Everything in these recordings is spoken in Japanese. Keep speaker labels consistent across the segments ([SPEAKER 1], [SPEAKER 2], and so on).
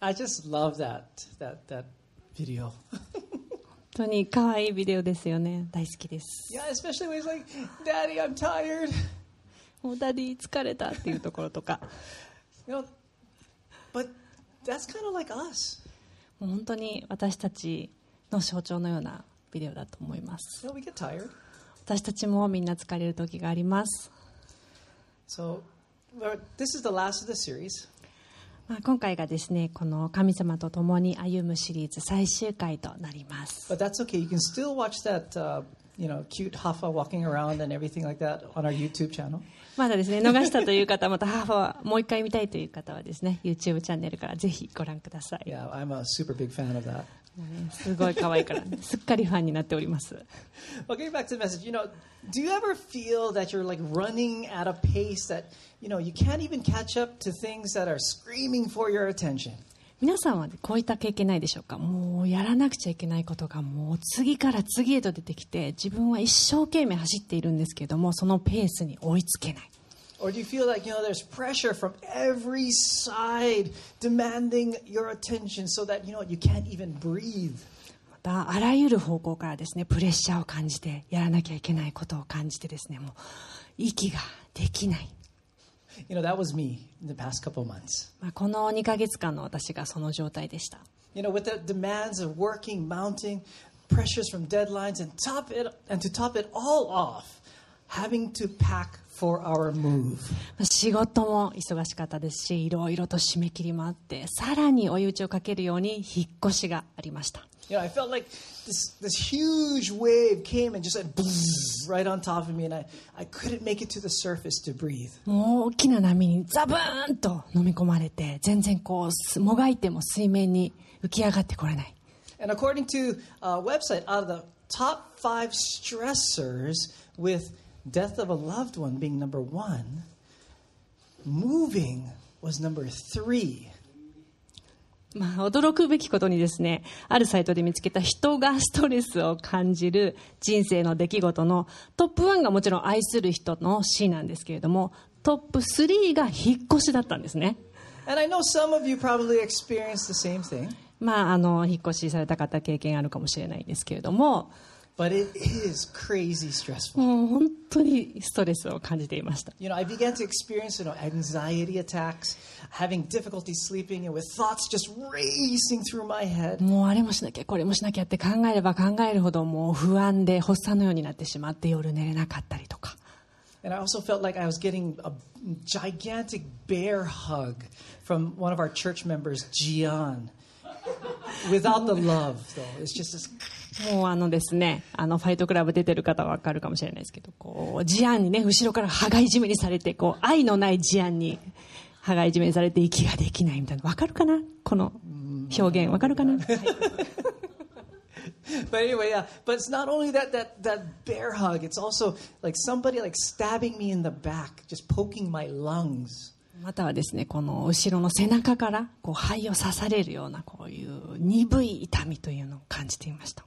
[SPEAKER 1] I just love that that that video.
[SPEAKER 2] 本当に可愛いビデオですよね大好きです
[SPEAKER 1] yeah, especially when he's like, "Daddy, I'm tired."
[SPEAKER 2] もう Daddy 疲れたっていうところとか
[SPEAKER 1] You know, but that's kind of like us.
[SPEAKER 2] もう本当に私たちの象徴のようなビデオだと思います
[SPEAKER 1] You know, we get tired.
[SPEAKER 2] 私たちもみんな疲れる時があります
[SPEAKER 1] So, this is the last of the series.
[SPEAKER 2] まあ、今回がですね、この神様と共に歩むシリーズ最終回となります。まだですね、逃したという方、またハーファーもう一回見たいという方はですね、YouTube チャンネルからぜひご覧ください。すごい可愛いから、ね、すっかりファンになっております
[SPEAKER 1] getting back to the message, you know, do you ever feel that you're like running at a pace that, you know, you can't even catch up to things that are screaming for your attention?
[SPEAKER 2] 皆さんはこういった経験ないでしょうかもうやらなくちゃいけないことがもう次から次へと出てきて自分は一生懸命走っているんですけれどもそのペースに追いつけない
[SPEAKER 1] Or do you feel like, you know, there's pressure from every side demanding your attention so that, you know, you can't even breathe?
[SPEAKER 2] またあらゆる方向からですねプレッシャーを感じてやらなきゃいけないことを感じてですねもう息ができない、
[SPEAKER 1] You know, that was me in the past couple of months.
[SPEAKER 2] まあ、この2ヶ月間の私がその状態でした
[SPEAKER 1] You know, with the demands of working, mounting, pressures from deadlines, and top it and to top it all off, having to pack for our move.
[SPEAKER 2] まあ仕事も忙しかったですしいろいろと締め切りもあってさらに追い打ちをかけるように引っ越しがありました
[SPEAKER 1] You know, I felt like this this huge wave came and just went right on top of me, and I, I couldn't make it to the surface to breathe.
[SPEAKER 2] もう大きな波にザブーンと飲み込まれて全然こうすもがいても水面に浮き上がってこれない
[SPEAKER 1] And according to a website, out of the top five stressors, with death of a loved one being number one, moving was number three.
[SPEAKER 2] まあ、驚くべきことにですねあるサイトで見つけた人がストレスを感じる人生の出来事のトップ1がもちろん愛する人の死なんですけれどもトップ3が引っ越しだったんですね
[SPEAKER 1] And I know some of you probably experienced the same thing,
[SPEAKER 2] まああの引っ越しされた方経験あるかもしれないんですけれども
[SPEAKER 1] but it is crazy stressful.
[SPEAKER 2] もう本当にストレスを感じていました
[SPEAKER 1] You know, I began to experience, you know, anxiety attacks, having difficulty sleeping, and with thoughts just racing through my head.
[SPEAKER 2] もうあれもしなきゃこれもしなきゃって考えれば考えるほどもう不安で発作のようになってしまって夜寝れなかったりとか
[SPEAKER 1] And I also felt like I was getting a gigantic bear hug from one of our church members, Gian. Without the love, though. It's just this.
[SPEAKER 2] もうあのですね、あのファイトクラブ出てる方はわかるかもしれないですけど、こう、事案にね、後ろから羽がいじめにされて、こう、愛のない事案に羽がいじめにされて息ができないみたいな。わかるかな？この表現。わかるかな、はい
[SPEAKER 1] But anyway, yeah. But it's not only that that that bear hug. It's also like somebody like stabbing me in the back, just poking my lungs.
[SPEAKER 2] またはですね、この後ろの背中から、こう、肺を刺されるような、こういう鈍い痛みというのを感じていました。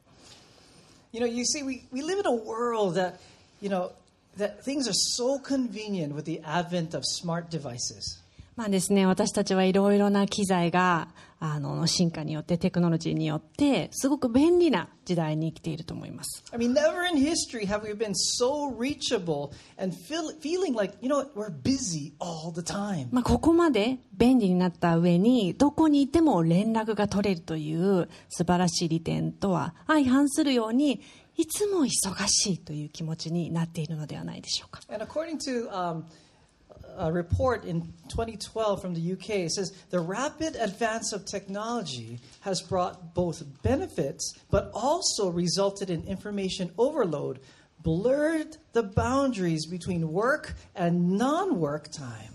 [SPEAKER 1] You know, you see, we, we live in a world that, you know, that things are so convenient with the advent of smart devices.
[SPEAKER 2] まあですね、私たちはいろいろな機材があの進化によってテクノロジーによってすごく便利な時代に生きていると思います。
[SPEAKER 1] I mean, never in history have we been so reachable and feel, feeling like, you know we're busy all the time.
[SPEAKER 2] まあここまで便利になった上にどこにいても連絡が取れるという素晴らしい利点とは相反するようにいつも忙しいという気持ちになっているのではないでしょうか。
[SPEAKER 1] And according to um, a report in 2012 from the UK, it says the rapid advance of technology has brought both benefits but also resulted in information overload, blurred the boundaries between work and non work time.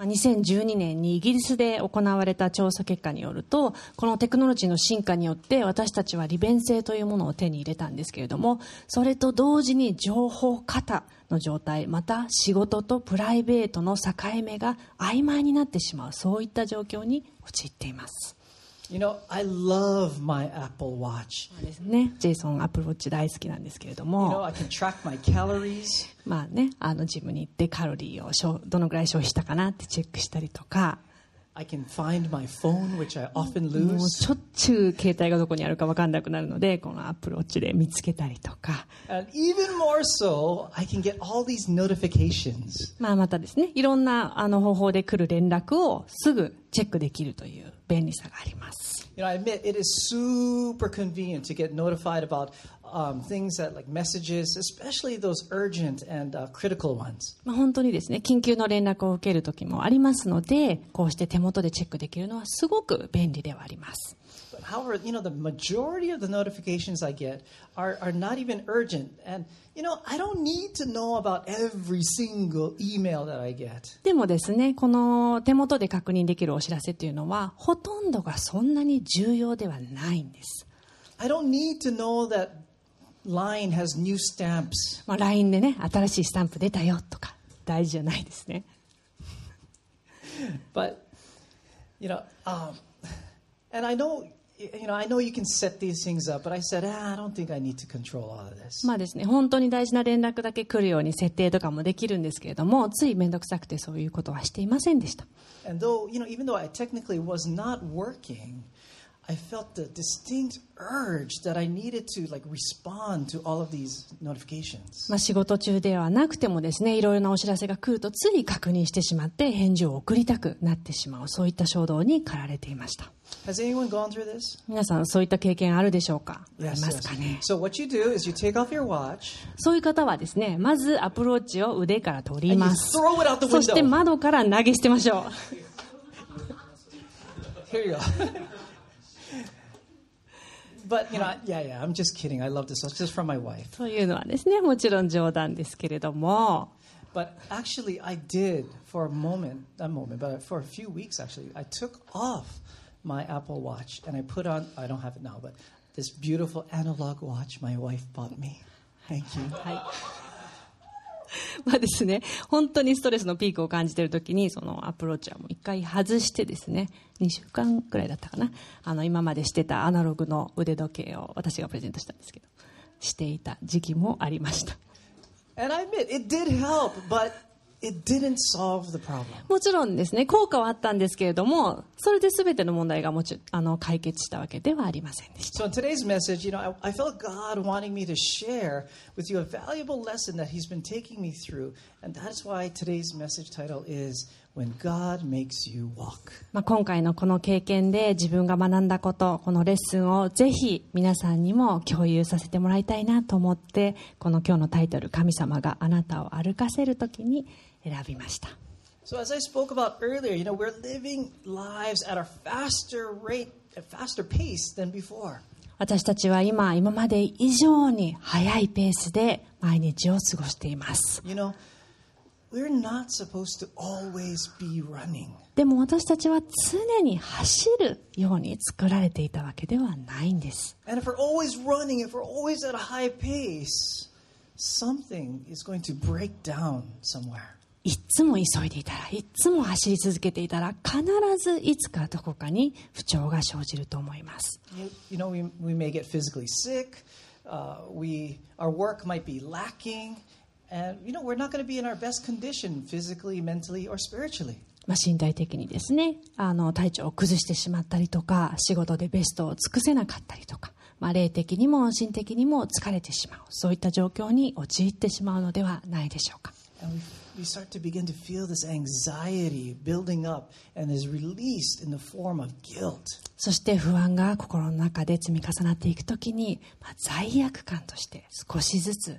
[SPEAKER 2] 2012年にイギリスで行われた調査結果によるとこのテクノロジーの進化によって私たちは利便性というものを手に入れたんですけれどもそれと同時に情報過多の状態また仕事とプライベートの境目が曖昧になってしまうそういった状況に陥っています。
[SPEAKER 1] You know, I love my Apple Watch.
[SPEAKER 2] ですね、ジェイソンアップルウォッチ大好きなんですけれど
[SPEAKER 1] You know,
[SPEAKER 2] も
[SPEAKER 1] I can track my calories.
[SPEAKER 2] まあねあのジムに行ってカロリーを消どのぐらい消費したかなってチェックしたりとか
[SPEAKER 1] I can find my phone, which I often
[SPEAKER 2] もう
[SPEAKER 1] lose.
[SPEAKER 2] しょっちゅう携帯がどこにあるか分かんなくなるのでこのアップルウォッチで見つけたりとか、
[SPEAKER 1] And even more so, I can get all these notifications.
[SPEAKER 2] まあ、またですねいろんなあの方法で来る連絡をすぐチェックできるという便利さがあります
[SPEAKER 1] You know, I admit it is super convenient to get notified about um, things that like messages, especially those urgent and uh, critical ones.
[SPEAKER 2] まあ、本当にですね緊急の連絡を受ける時もありますのでこうして手元でチェックできるのはすごく便利ではあります
[SPEAKER 1] however, you know, the majority of the notifications I get are, are not even urgent. And, you know, I don't need to know about every single email that I get.
[SPEAKER 2] でもですねこの手元で確認できるお知らせっていうのはほとんどがそんなに重要ではないんです、
[SPEAKER 1] I don't need to know that Line has new stamps.
[SPEAKER 2] まあ、LINE でね新しいスタンプ出たよとか大事じゃないですね
[SPEAKER 1] But, you know, um, and I know, you know, I know you can set these things up, but I said, ah, I don't think I need to control all of this.
[SPEAKER 2] まあですね本当に大事な連絡だけ来るように設定とかもできるんですけれどもつい面倒くさくてそういうことはしていませんでした
[SPEAKER 1] And though, you know, even though I technically was not working, I felt the distinct urge that I needed to like respond to all of these notifications.
[SPEAKER 2] まあ、仕事中ではなくてもですねいろいろなお知らせが来るとつい確認してしまって返事を送りたくなってしまうそういった衝動に駆られていました
[SPEAKER 1] Has anyone gone through this?
[SPEAKER 2] 皆さんそういった経験あるでしょうかあり
[SPEAKER 1] Yes,
[SPEAKER 2] ます
[SPEAKER 1] yes.
[SPEAKER 2] かね
[SPEAKER 1] So what you do is you take off your watch
[SPEAKER 2] そういう方はですねまずアプローチを腕から取り
[SPEAKER 1] and you
[SPEAKER 2] ます
[SPEAKER 1] throw it out the
[SPEAKER 2] そして
[SPEAKER 1] window.
[SPEAKER 2] 窓から投げ捨てましょう
[SPEAKER 1] Here you go. but you know, yeah, yeah. I'm just kidding. I love this. It's just from my wife.
[SPEAKER 2] というのはですねもちろん冗談ですけれども
[SPEAKER 1] But actually, I did for a moment, not a moment, but for a few weeks actually. I took off my Apple Watch and I put on. I don't have it now, but this beautiful analog watch my wife bought me. Thank you.
[SPEAKER 2] はい。 まあですね、本当にストレスのピークを感じている時に、そのアプローチはもう一回外してですね、2週間くらいだったかな、あの今までしてたアナログの腕時計を私がプレゼントしたんですけど、していた時期もありました。
[SPEAKER 1] And I admit it did help, but it didn't solve the problem.
[SPEAKER 2] もちろんですね、効果はあったんですけれども、それで全ての問題がもちあの解決したわけではありませんでした。
[SPEAKER 1] So in today's message, you know, I, I felt God wanting me to share with you a valuable lesson that He's been taking me through, and that's why today's message title is
[SPEAKER 2] ま今回のこの経験で自分が学んだことこのレッスンをぜひ皆さんにも共有させてもらいたいなと思ってこの今日のタイトル「神様があなたを歩かせる時」に選びました。私たちは今、今まで以上に速いペースで毎日を過ごしています。でも私たちは常に走るように作られていたわけではないんです。いつも急いでいたら、いつも走り続けていたら、必ずいつかどこかに不調が生じると思います。身体的にですね。あの体調を崩してしまったりとか仕事でベストを尽くせなかったりとか、まあ、霊的にも心的にも疲れてしまう。そういった状況に陥ってしまうのではないでしょうか。そして不安が心の中で積み重なっていくときに、まあ、罪悪感として少しずつ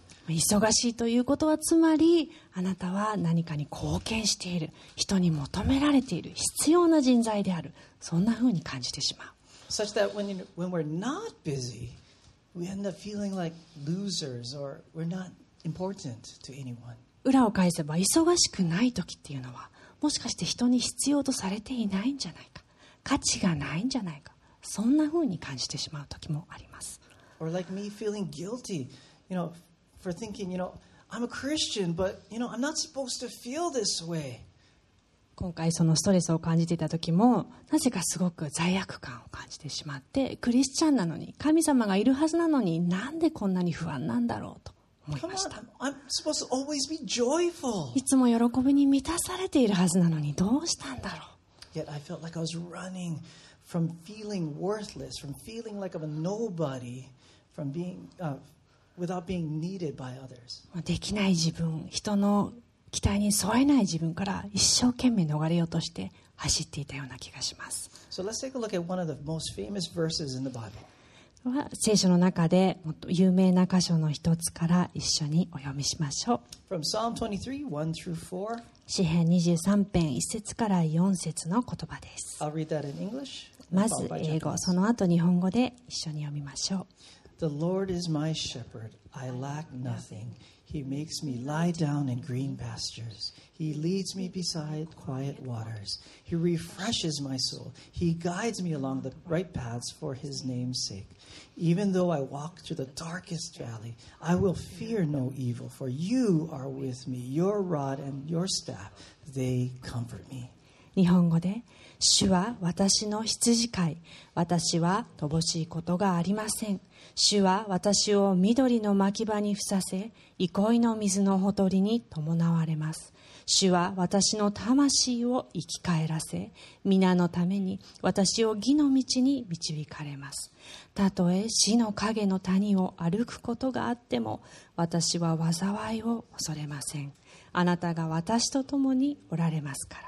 [SPEAKER 2] 忙しいということはつまりあなたは何かに貢献している。人に求められている。必要な人材である。そんなふうに感じてしまう。
[SPEAKER 1] Such that when, you, when we're not busy, we end up feeling like losers or we're not important to anyone.
[SPEAKER 2] 裏を返せば忙しくない時っていうのはもしかして人に必要とされていないんじゃないか。価値がないんじゃないか。そんな風に感じてしまう時もあります。
[SPEAKER 1] Or like me feeling guilty, you know,
[SPEAKER 2] 今回そのストレスを感じていたときもなぜかすごく罪悪感を感じてしまってクリスチャンなのに神様がいるはずなのになんでこんなに不安なんだろうと思いました。いつも喜びに満たされているはずなのにどうしたんだろう。できない自分、人の期待に沿えない自分から一生懸命逃れようとして走っていたような気がします。聖書の中で有名な箇所の一つから一緒にお読みしましょう。
[SPEAKER 1] From 23, 4,
[SPEAKER 2] 詩編23編、1節から4節の言葉です。まず英語、その後日本語で一緒に読みましょう。
[SPEAKER 1] The Lord is my shepherd. I lack nothing. He makes me lie down in green pastures. He leads me beside quiet waters. He refreshes my soul. He guides me along the right paths for his name's sake. Even though I walk through the darkest valley, I will fear no evil, for you are with me. Your rod and your staff, they comfort me.
[SPEAKER 2] 日本語で「主は私の羊飼い私は乏しいことがありません」「 主は私を緑の牧場にふさせ憩いの水のほとりに伴われます」「主は私の魂を生き返らせ皆のために私を義の道に導かれます」「たとえ死の影の谷を歩くことがあっても私は災いを恐れません」「あなたが私と共におられますから」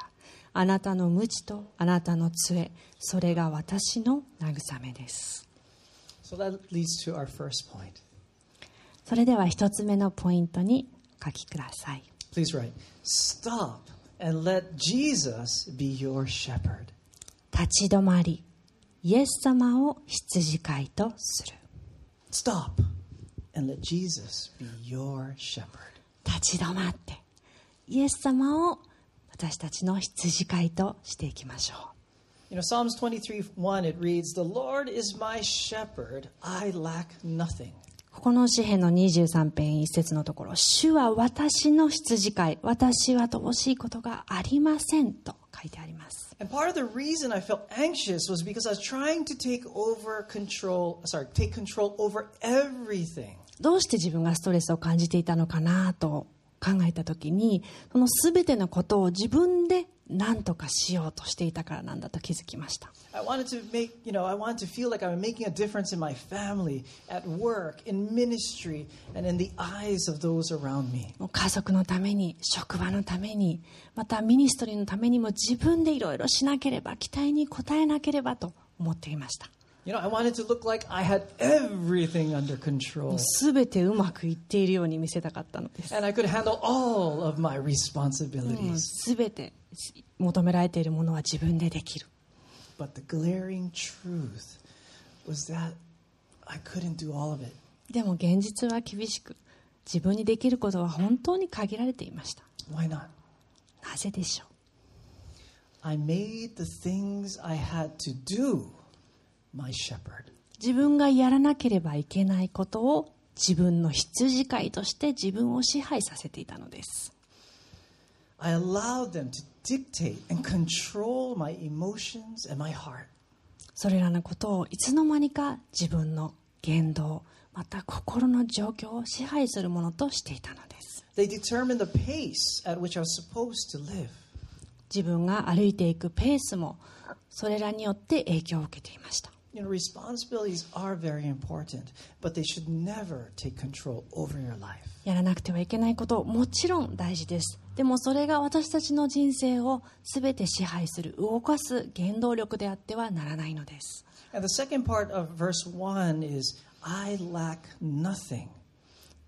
[SPEAKER 2] あなたの無知とあなたの杖それが私の慰めです。
[SPEAKER 1] So that leads to our first point.
[SPEAKER 2] それでは一つ目のポイントにお書きください
[SPEAKER 1] Please write Stop and let Jesus be your shepherd.
[SPEAKER 2] 立ち止まりイエス様を羊飼いとする
[SPEAKER 1] Stop and let Jesus be your shepherd.
[SPEAKER 2] 立ち止まってイエス様を私たちの羊飼いとしていきましょ
[SPEAKER 1] You know, Psalms 23, 1, it reads, The Lord is my shepherd, I lack nothing.
[SPEAKER 2] ここの詩篇の23ペ1節のところ、主は私の羊飼い、私は乏しいことがありませんと書いてあります。どうして自分がストレスを感じていたのかなと考えたときに、そのすべてのことを自分で何とかしようとしていたからなんだと気づきました。家族のために、職場のために、またミニストリーのためにも自分でいろいろしなければ、期待に応えなければと思っていました。
[SPEAKER 1] You know, I wanted to look like I had everything under control.
[SPEAKER 2] 全てうまくいっているように見せたかったのです
[SPEAKER 1] And I could handle all of my responsibilities.
[SPEAKER 2] 全て求められているものは自分でできる
[SPEAKER 1] But the glaring truth was that I couldn't do all of it.
[SPEAKER 2] でも現実は厳しく自分にできることは本当に限られていました
[SPEAKER 1] Why not?
[SPEAKER 2] なぜでしょう
[SPEAKER 1] I made the things I had to do my shepherd.
[SPEAKER 2] 自分がやらなければいけないことを自分の羊飼いとして自分を支配させていたのです
[SPEAKER 1] I allowed them to dictate and control my emotions and my heart.
[SPEAKER 2] それらのことをいつの間にか自分の言動また心の状況を支配するものとしていたのです
[SPEAKER 1] They determined the pace at which I was supposed to live.
[SPEAKER 2] 自分が歩いていくペースもそれらによって影響を受けていました
[SPEAKER 1] You know, responsibilities are very important, but they should never take control over your life.
[SPEAKER 2] やらなくてはいけないこともちろん大事ですでもそれが私たちの人生を全て支配する動かす原動力であってはならないのです
[SPEAKER 1] And the second part of verse 1 is, I lack nothing.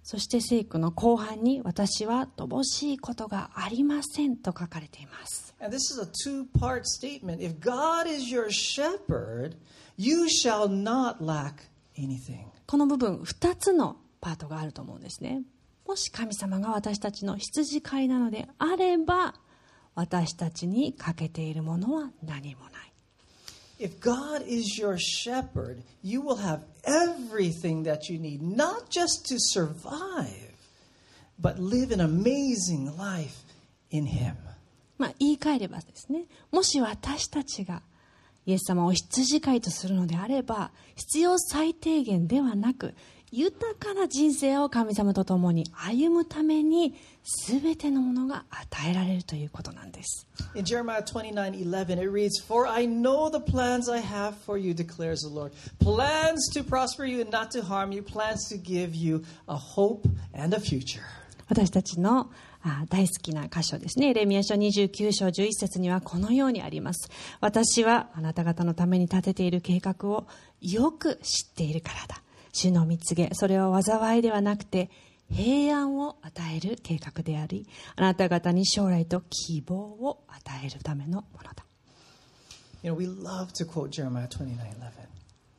[SPEAKER 2] そして聖句の後半に私は乏しいことがありませんと書かれています
[SPEAKER 1] And this is a two part statement. If God is your shepherd, you shall not lack anything.
[SPEAKER 2] この部分2つのパートがあると思うんですねもし神様が私たちの羊飼いなのであれば私たちに欠けているものは何もない
[SPEAKER 1] If God is your shepherd, you will have everything that you need, not just to survive, but live an amazing life in Him.
[SPEAKER 2] まあ、言い換えればですねもし私たちがイエス様を羊飼いとするのであれば必要最低限ではなく豊かな人生を神様と共に歩むために全てのものが与えられるということなんです
[SPEAKER 1] In Jeremiah 29:11 it reads, "For I know the plans I have for you," declares the Lord. Plans to prosper you and not to harm you, plans to give you a hope and a future.
[SPEAKER 2] 私たちの大好きな箇所ですね。エレミア書29章11節にはこのようにあります。私はあなた方のために立てている計画をよく知っているからだ。主の見告げ、それは災いではなくて平安を与える計画であり、あなた方に将来と希望を与えるためのものだ。
[SPEAKER 1] You know, we love to quote Jeremiah 29:11.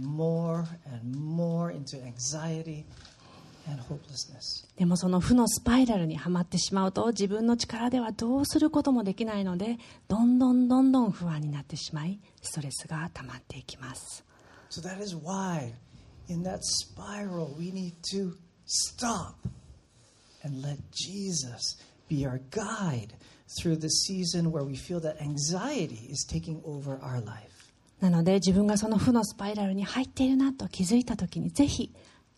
[SPEAKER 1] more and more into anxiety and hopelessness.
[SPEAKER 2] でもその負のスパイラルにはまってしまうと自分の力ではどうすることもできないのでどんどんどんどん不安になってしまいストレスが溜まっていきます
[SPEAKER 1] So that is why, in that spiral, we need to stop and let Jesus be our guide through the season where we feel that anxiety is taking over our life.
[SPEAKER 2] なので自分がその負のスパイラルに入っているなと気づいた時にぜひ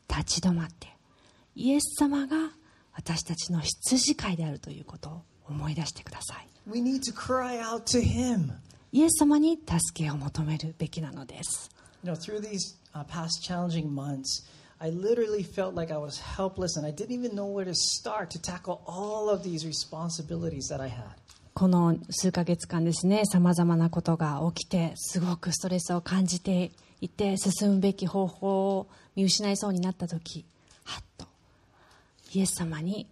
[SPEAKER 2] 立ち止まってイエス様が私たちの羊飼いであるということを思い出してください
[SPEAKER 1] We need to cry out to Him.
[SPEAKER 2] イエス様に助けを求めるべきなのです
[SPEAKER 1] You know, through these uh, past challenging months, I literally felt like I was helpless and I didn't even know where to start to tackle all of these responsibilities that I had.
[SPEAKER 2] この数ヶ月間ですねさまざまなことが起きてすごくストレスを感じていて進むべき方法を見失いそうになった時はっとイエス様に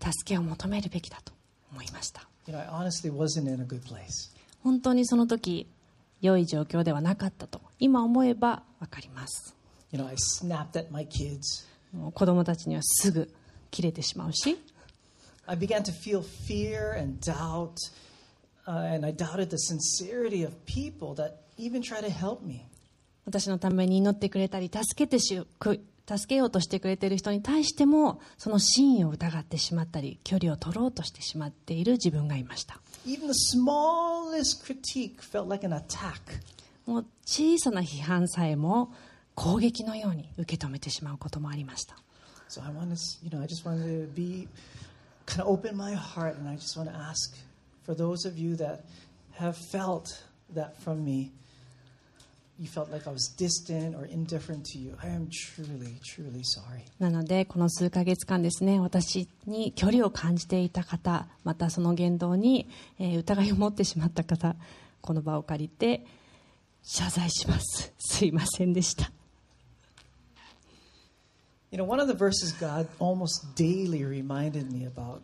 [SPEAKER 2] 助けを求めるべきだと思いました
[SPEAKER 1] You know, I honestly wasn't in a good place.
[SPEAKER 2] 本当にその時良い状況ではなかったと今思えば分かります
[SPEAKER 1] You know, I snapped at my kids.
[SPEAKER 2] もう子供たちにはすぐ切れてしまうし
[SPEAKER 1] I began to feel fear and doubt, uh, and I doubted the sincerity of people that even try to help me.
[SPEAKER 2] 私のために祈ってくれたり助けてしく助けようとしてくれている人に対してもその真意を疑ってしまったり距離を取ろうとしてしまっている自分がいました
[SPEAKER 1] Even the smallest critique felt like an attack.
[SPEAKER 2] もう小さな批判さえも攻撃のように受け止めてしまうこともありました
[SPEAKER 1] So I want to, you know, I just wanted to be kind of open my heart, and I just want to ask for those of you that have felt that from me. You felt like I was distant or indifferent to you. I am truly, truly sorry.
[SPEAKER 2] なのでこの数ヶ月間ですね私に距離を感じていた方またその言動に、えー疑いを持ってしまった方この場を借りて謝罪しますすいませんでした
[SPEAKER 1] You know, one of the verses God almost daily reminded me about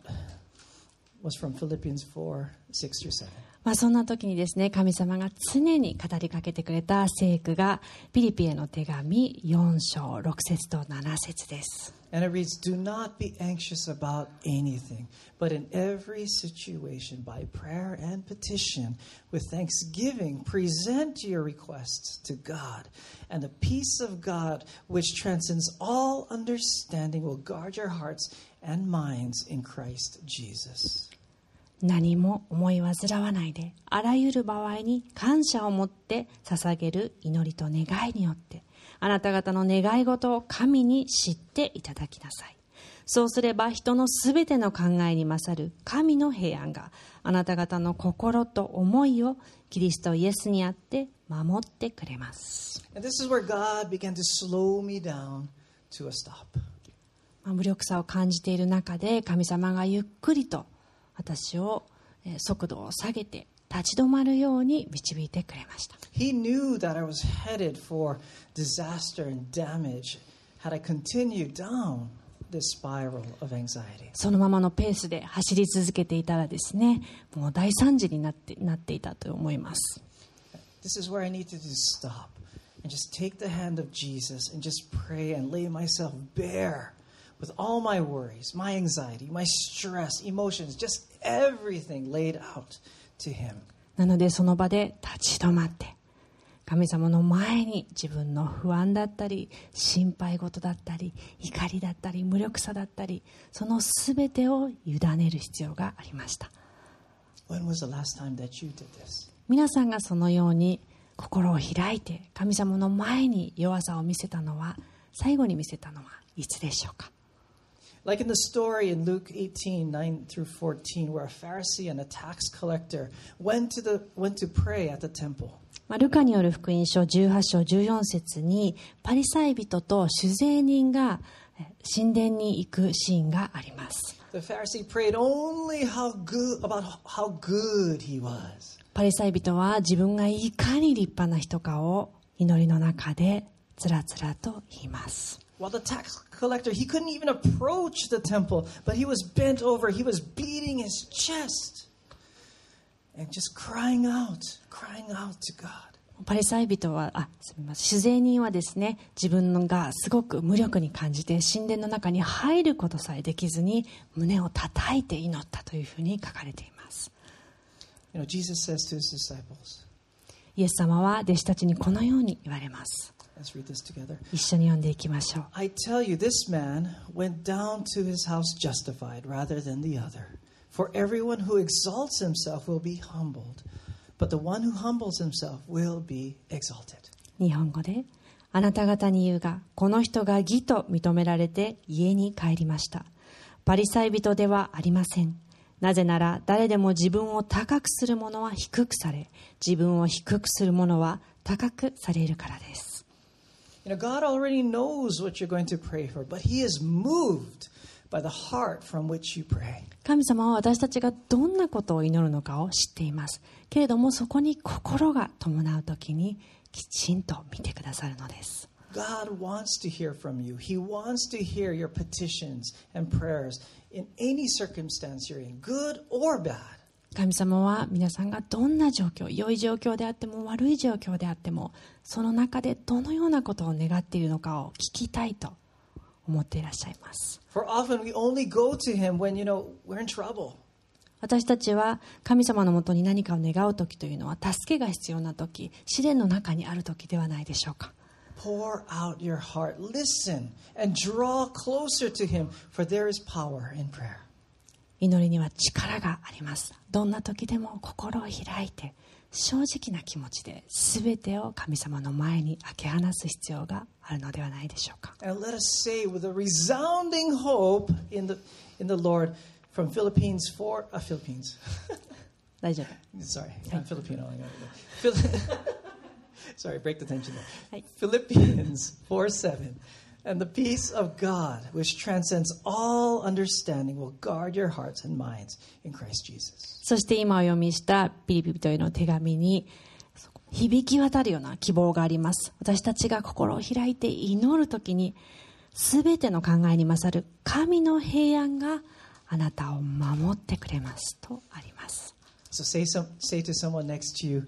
[SPEAKER 1] was from Philippians 4 6 through 7.
[SPEAKER 2] まあ、そんな時にですね神様が常に語りかけてくれた聖句がピリピへの手紙4章6節と7節です
[SPEAKER 1] And it reads, Do not be anxious about anything, but in every situation, by prayer and petition, with thanksgiving, present your requests to God. And the peace of God, which transcends all understanding, will guard your hearts and minds in Christ Jesus.
[SPEAKER 2] 何も思い煩わないであらゆる場合に感謝を持って捧げる祈りと願いによって あなた方の願い事を神に知っていただきなさい。そうすれば人のすべての考えに勝る神の平安があなた方の心と思いをキリストイエスにあって守ってくれます。無力さを感じている中で神様がゆっくりと私を速度を下げて立ち止まるように導いてくれました
[SPEAKER 1] He knew that I was headed for disaster and damage had I continued down this spiral of anxiety.
[SPEAKER 2] そのままのペースで走り続けていたらですねもう大惨事になってなっていたと思います
[SPEAKER 1] This is where I need to stop and just take the hand of Jesus and just pray and lay myself bare with all my worries, my anxiety, my stress, emotions, just everything laid out.
[SPEAKER 2] なのでその場で立ち止まって神様の前に自分の不安だったり心配事だったり怒りだったり無力さだったりその全てを委ねる必要がありました?皆さんがそのように心を開いて神様の前に弱さを見せたのは最後に見せたのはいつでしょうか？
[SPEAKER 1] Like in the story in Luke 18, 9 through 14, where a Pharisee and a tax collector went to, the, went to pray at the temple.
[SPEAKER 2] まあルカによる福音書18章14節にパリサイ人と酒税人がえ神殿に行くシーンがあります
[SPEAKER 1] The Pharisee prayed only how good, about how good he was.
[SPEAKER 2] パリサイ人は自分がいかに立派な人かを祈りの中でつらつらと言います
[SPEAKER 1] While the tax collector, he couldn't even approach the temple, but he was bent over, he was beating his chest and just crying out, crying out to God.
[SPEAKER 2] パリサイ人はあすみません酒税人はですね自分がすごく無力に感じて神殿の中に入ることさえできずに胸を叩いて祈ったというふうに書かれています
[SPEAKER 1] You know,
[SPEAKER 2] イエス様は弟子たちにこのように言われます一緒に読んでいきましょう
[SPEAKER 1] I tell you, this man went down to his house justified rather than the other. For everyone who exalts himself will be humbled, but the one who humbles himself will be exalted.
[SPEAKER 2] 日本語であなた方に言うがこの人が義と認められて家に帰りましたパリサイ人ではありませんなぜなら誰でも自分を高くする者は低くされ自分を低くする者は高くされるからです
[SPEAKER 1] You know, God already knows what you're going to pray for, but He is moved by the heart from which you pray.
[SPEAKER 2] 神様は私たちがどんなことを祈るのかを知っていますけれどもそこに心が伴う時にきちんと見てくださるのです
[SPEAKER 1] God wants to hear from you. He wants to hear your petitions and prayers in any circumstance you're in, good or bad.
[SPEAKER 2] 神様は皆さんがどんな状況良い状況であっても悪い状況であってもその中でどのようなことを願っているのかを聞きたいと思っていらっしゃいます
[SPEAKER 1] For often we only go to Him when, you know, we're in trouble.
[SPEAKER 2] 私たちは神様のもとに何かを願う時というのは助けが必要な時試練の中にある時ではないでしょうか
[SPEAKER 1] Pour out your heart, listen, and draw closer to Him, for there is power in prayer.
[SPEAKER 2] 祈りには力がありますどんな時でも心を開いて正直な気持ちで全てを神様の前に開け放す必要があるのではないでしょうか
[SPEAKER 1] let us say with a resounding hope in the, in the Lord from Philippines 4, uh, Philippines.
[SPEAKER 2] 大丈夫
[SPEAKER 1] Sorry, I'm Filipino. Sorry, break the tension there.
[SPEAKER 2] Hi.
[SPEAKER 1] Philippians 4 7. And the peace of God, which transcends all understanding, will guard your hearts and minds in Christ Jesus.
[SPEAKER 2] そして今お読みしたピリピ人への手紙に響き渡るような希望があります私たちが心を開いて祈るときに全ての考えに勝る神の平安があなたを守ってくれますとあります
[SPEAKER 1] So say, some, say to someone next to you.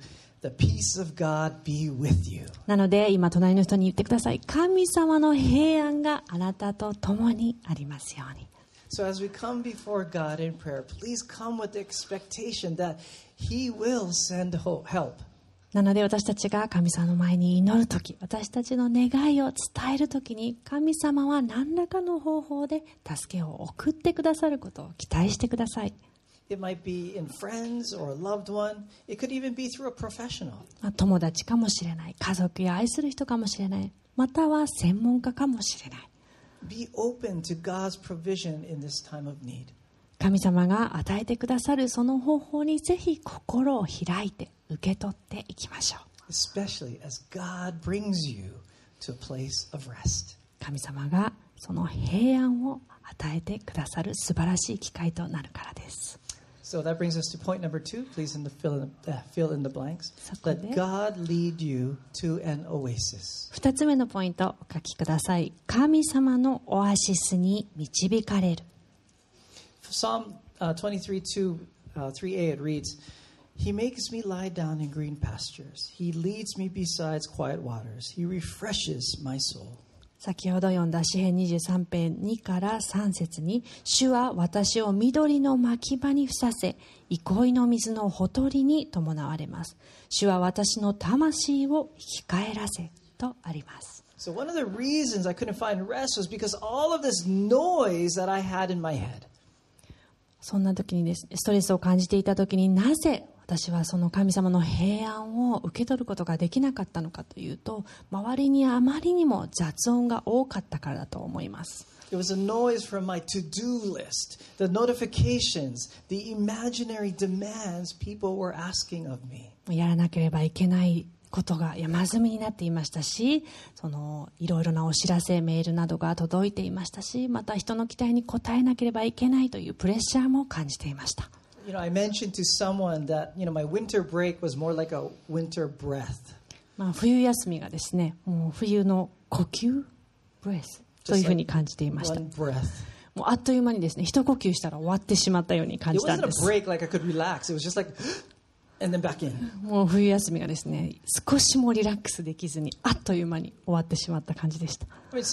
[SPEAKER 2] なので今隣の人に言ってください神様の平安があなたと共にありますように
[SPEAKER 1] So as we come before God in prayer, please come with the expectation that He will send help.
[SPEAKER 2] なので私たちが神様の前に祈るとき、私たちの願いを伝えるときに、神様は何らかの方法で助けを送ってくださることを期待してください。
[SPEAKER 1] It might be in friends or a loved one. It could even be through a professional.
[SPEAKER 2] まあ友達かもしれない、家族や愛する人かもしれない、または専門家かもしれない。
[SPEAKER 1] Be open to God's provision in this time of need.
[SPEAKER 2] 神様が与えてくださるその方法にぜひ心を開いて受け取っていきましょう。
[SPEAKER 1] especially as God brings you to a place of rest.
[SPEAKER 2] 神様がその平安を与えてくださる素晴らしい機会となるからです
[SPEAKER 1] So that brings us to point number two. Please in the fill in the, uh, fill in the blanks.
[SPEAKER 2] そこで
[SPEAKER 1] Let God lead you to an oasis.
[SPEAKER 2] 2つ目のポイントお書きください神様のオアシスに導かれる
[SPEAKER 1] Psalm uh, 23, 2, uh, 3a, it reads, He makes me lie down in green pastures. He leads me beside quiet waters. He refreshes my soul.
[SPEAKER 2] 先ほど読んだ詩編23編2から3節に「主は私を緑の牧場にふさせ憩いの水のほとりに伴われます」「主は私の魂を生き返らせ」とあります
[SPEAKER 1] So, one of the reasons I couldn't find rest was because all of this noise that I had in my head.
[SPEAKER 2] そんな時にですねストレスを感じていた時になぜ私はその神様の平安を受け取ることができなかったのかというと周りにあまりにも雑音が多かったからだと思います
[SPEAKER 1] It was a noise from my to do list, the notifications, the imaginary demands people were asking of me.
[SPEAKER 2] やらなければいけないことが山積みになっていましたしそのいろいろなお知らせメールなどが届いていましたしまた人の期待に応えなければいけないというプレッシャーも感じていました
[SPEAKER 1] You know, I mentioned to someone that, you know, my winter break was more like a winter breath.
[SPEAKER 2] まあ、冬休みがですねもう冬の呼吸ブレスというふうに感じていました
[SPEAKER 1] One breath.
[SPEAKER 2] もうあっという間にですね一呼吸したら終わってしまったように感
[SPEAKER 1] It
[SPEAKER 2] じたん
[SPEAKER 1] wasn't
[SPEAKER 2] で
[SPEAKER 1] a
[SPEAKER 2] す
[SPEAKER 1] break like I could relax. It was just like, and then back in.
[SPEAKER 2] もう冬休みがですね少しもリラックスできずにあっという間に終わってしまった感じでした
[SPEAKER 1] I mean,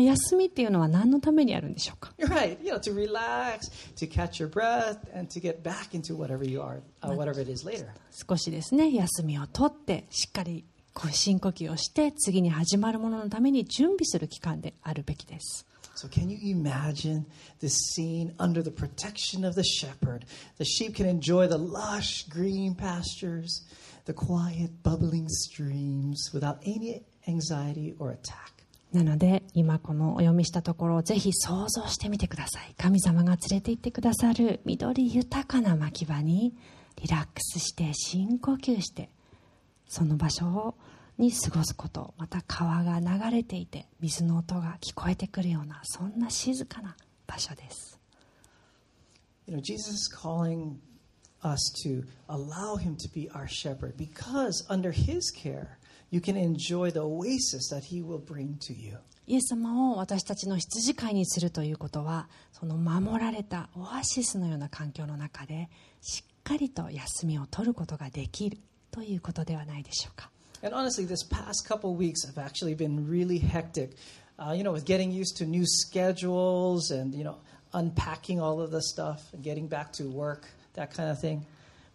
[SPEAKER 2] 休みっていうのは何のためにあるんでしょうか
[SPEAKER 1] You're right. You know, to relax, to catch your breath, and to get back into whatever you are, uh, whatever it is later.
[SPEAKER 2] 少しですね休みを取ってしっかり深呼吸をして次に始まるもののために準備する期間であるべきです
[SPEAKER 1] So, can you imagine this scene under the protection of the shepherd? The sheep can enjoy the lush green pastures, the quiet bubbling streams without any anxiety or attack.
[SPEAKER 2] なので今このお読みしたところをぜひ想像してみてください。神様が連れて行ってくださる緑豊かな牧場にリラックスして深呼吸してその場所に過ごすことまた川が流れていて水の音が聞こえてくるようなそんな静かな場所です。
[SPEAKER 1] You know, Jesus is calling us to allow him to be our shepherd because under his care, you can enjoy the oasis that he will bring to you.
[SPEAKER 2] イエス様を私たちの羊飼いにするということはその守られたオアシスのような環境の中でしっかりと休みを取ることができるということではないでしょうか
[SPEAKER 1] And honestly, this past couple weeks have actually been really hectic. Uh, you know, with getting used to new schedules and, you know, unpacking all of the stuff and getting back to work, that kind of thing.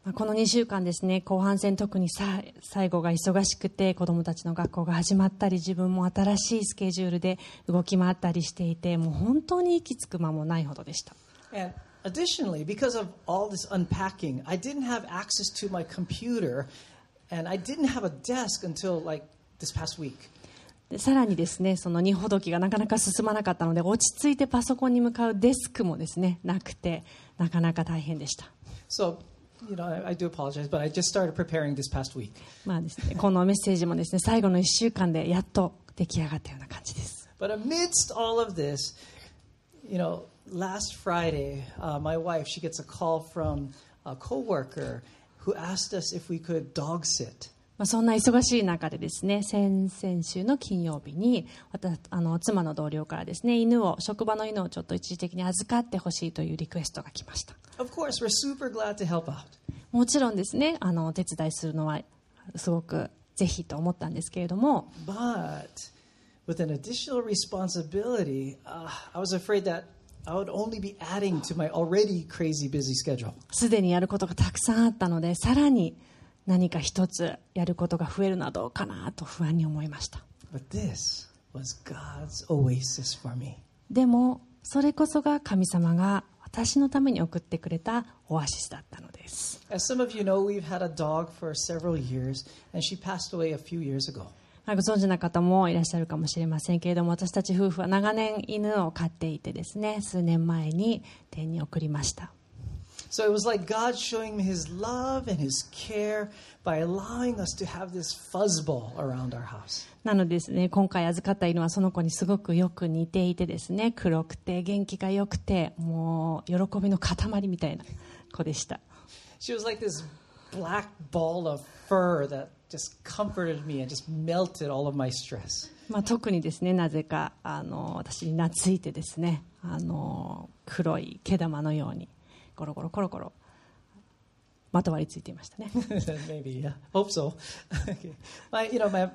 [SPEAKER 2] まあこの2週間ですね後半戦特にさ最後が忙しくて子どもたちの学校が始まったり自分も新しいスケジュールで動き回ったりしていてもう本当に息つく間もないほどでした
[SPEAKER 1] And additionally, because of all this unpacking, I didn't have access to my computer and I didn't have a desk until like this past week.
[SPEAKER 2] でさらにですねその荷ほどきがなかなか進まなかったので落ち着いてパソコンに向かうデスクもですねなくてなかなか大変でした
[SPEAKER 1] So, you know, I, I do apologize, but I just started preparing this past week.
[SPEAKER 2] まあですねこのメッセージもですね最後の1週間でやっと出来上がったような感じです
[SPEAKER 1] But amidst all of this, you know, last Friday, uh, my wife, she gets a call from a coworker who asked us if we could dog sit.
[SPEAKER 2] まあ、そんな忙しい中でですね先々週の金曜日に私あの妻の同僚からですね犬を職場の犬をちょっと一時的に預かってほしいというリクエストが来ました。もちろんですねあのお手伝いするのはすごくぜひと思ったんですけれども、すでにやることがたくさんあったので、さらに。何か一つやることが増えるのはどうかなと不安に思いました.でもそれこそが神様が私のために送ってくれたオアシスだったのです
[SPEAKER 1] As some of you know, we've had a dog for several years, and she passed away a few years ago.
[SPEAKER 2] まあご存知な方もいらっしゃるかもしれませんけれども私たち夫婦は長年犬を飼っていてですね数年前に天に送りました
[SPEAKER 1] So it was like God showing me his love and his care by allowing us to have this fuzzball around our house.
[SPEAKER 2] なのでですね、今回預かった犬はその子にすごくよく似ていてですね、黒くて元気が良くて、もう喜びの塊みたいな子でした。
[SPEAKER 1] She was like this black ball of fur that just comforted me and just melted all of my stress.
[SPEAKER 2] まあ、特にですね、なぜかあの私に懐いてですね、あの黒い毛玉のようにゴロゴロコロコロまとわりついていましたね。
[SPEAKER 1] Maybe, yeah. Hope so. okay. My, you know, my,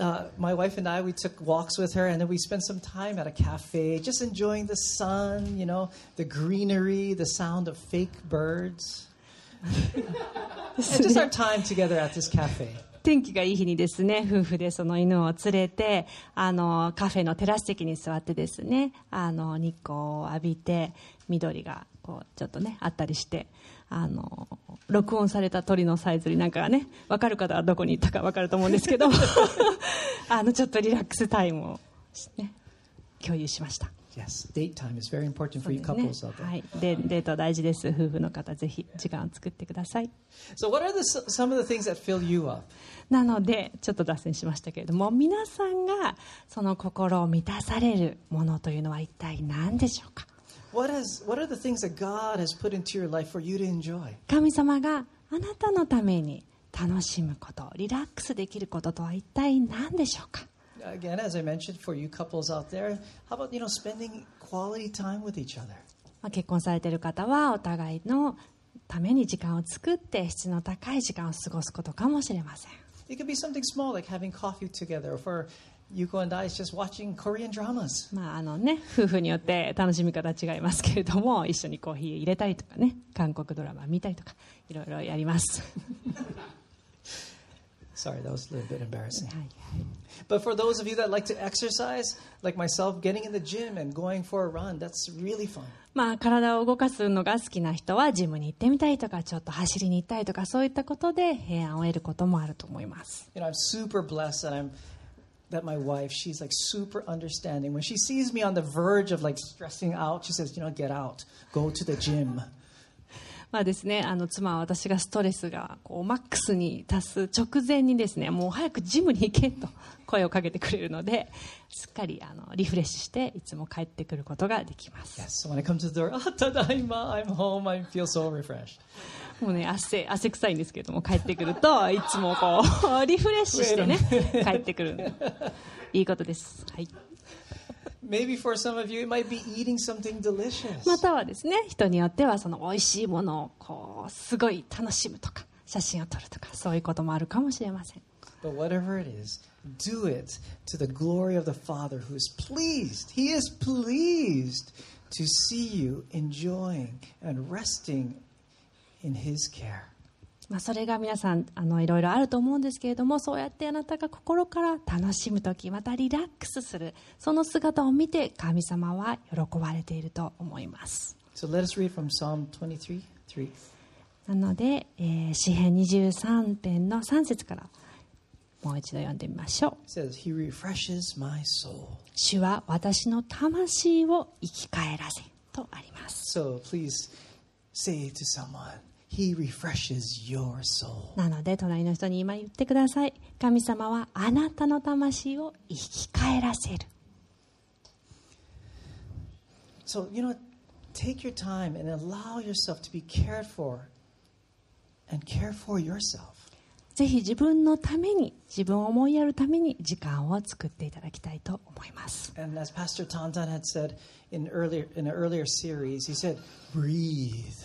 [SPEAKER 1] uh, my wife and I, we took walks with her, and then we spent some time at a cafe, just enjoying the sun, you know, the greenery, the sound of fake birds, and just our time together at this cafe.
[SPEAKER 2] 天気がいい日にですね夫婦でその犬を連れてあのカフェのテラス席に座ってですねあの日光を浴びて緑がこうちょっとねあったりしてあの録音された鳥のさえずりなんかがね分かる方はどこに行ったか分かると思うんですけど あのちょっとリラックスタイムを、ね、共有しました。
[SPEAKER 1] Yes, date time is very important for you
[SPEAKER 2] そうで
[SPEAKER 1] couples
[SPEAKER 2] す
[SPEAKER 1] out there.
[SPEAKER 2] ねはい、でデート大事です夫婦の方ぜひ時間を作ってください
[SPEAKER 1] So, what are the, some of the things that fill you up?
[SPEAKER 2] なのでちょっと脱線しましたけれども皆さんがその心を満たされるものというのは一体何でしょうか？
[SPEAKER 1] What, has, what are the things that God has put into your life for you to enjoy?
[SPEAKER 2] 神様があなたのために楽しむことリラックスできることとは一体何でしょうか
[SPEAKER 1] Again, as I mentioned, for you couples out there, how about you know spending quality time with each other?
[SPEAKER 2] まあ結婚されている方はお互いのために時間を作って質の高い時間を過ごすことかもしれません
[SPEAKER 1] It could be something small like having coffee together. Or Yuko and I, it's just watching Korean dramas.
[SPEAKER 2] まああのね、夫婦によって楽しみ方違いますけれども一緒にコーヒー入れたりとかね韓国ドラマ見たりとかいろいろやります、
[SPEAKER 1] Sorry, that was a little bit embarrassing. But for those of you that like to exercise, like myself, getting in the gym and going for a run, that's really fun.
[SPEAKER 2] まあ、体を動かすのが好きな人はジムに行ってみたりとかちょっと走りに行ったりとかそういったことで平安を得ることもあると思います
[SPEAKER 1] You know, I'm super blessed that I'm that my wife, she's like super understanding. When she sees me on the verge of like stressing out, she says, you know, get out, go to the gym.
[SPEAKER 2] まあですね、あの妻は私がストレスがこうマックスに達す直前にですねもう早くジムに行けと声をかけてくれるのですっかりあのリフレッシュしていつも帰ってくることができます
[SPEAKER 1] Yes, so when I come to the door, ah, tadaima, I'm home, I feel so refreshed.
[SPEAKER 2] もうね汗汗臭いんですけれども帰ってくるといつもこうリフレッシュしてね帰ってくるいいことです、はい、
[SPEAKER 1] Maybe for some of you, it might be eating something delicious.
[SPEAKER 2] またはですね人によってはその美味しいものをこうすごい楽しむとか写真を撮るとかそういうこともあるかもしれません
[SPEAKER 1] But whatever it is, do it to the glory of the Father who is pleased. He is pleased to see you enjoying and resting in His care.
[SPEAKER 2] まあ、それが皆さんあのいろいろあると思うんですけれどもそうやってあなたが心から楽しむ時またリラックスするその姿を見て神様は喜ばれていると思います
[SPEAKER 1] So let us read from Psalm 23 3.
[SPEAKER 2] なので、えー詩編23編の3節からもう一度読んでみましょう.主は私の魂を生き返らせとあります
[SPEAKER 1] So please say to someone, He refreshes your soul.
[SPEAKER 2] なので隣の人に今言ってください神様はあなたの魂を生き返らせる
[SPEAKER 1] So, you know, take your time and allow yourself to be cared for and care for yourself.
[SPEAKER 2] ぜひ自分のために自分を思いやるために時間を作っていただきたいと思います
[SPEAKER 1] And as Pastor Tantan had said in earlier in an earlier series, he said, breathe.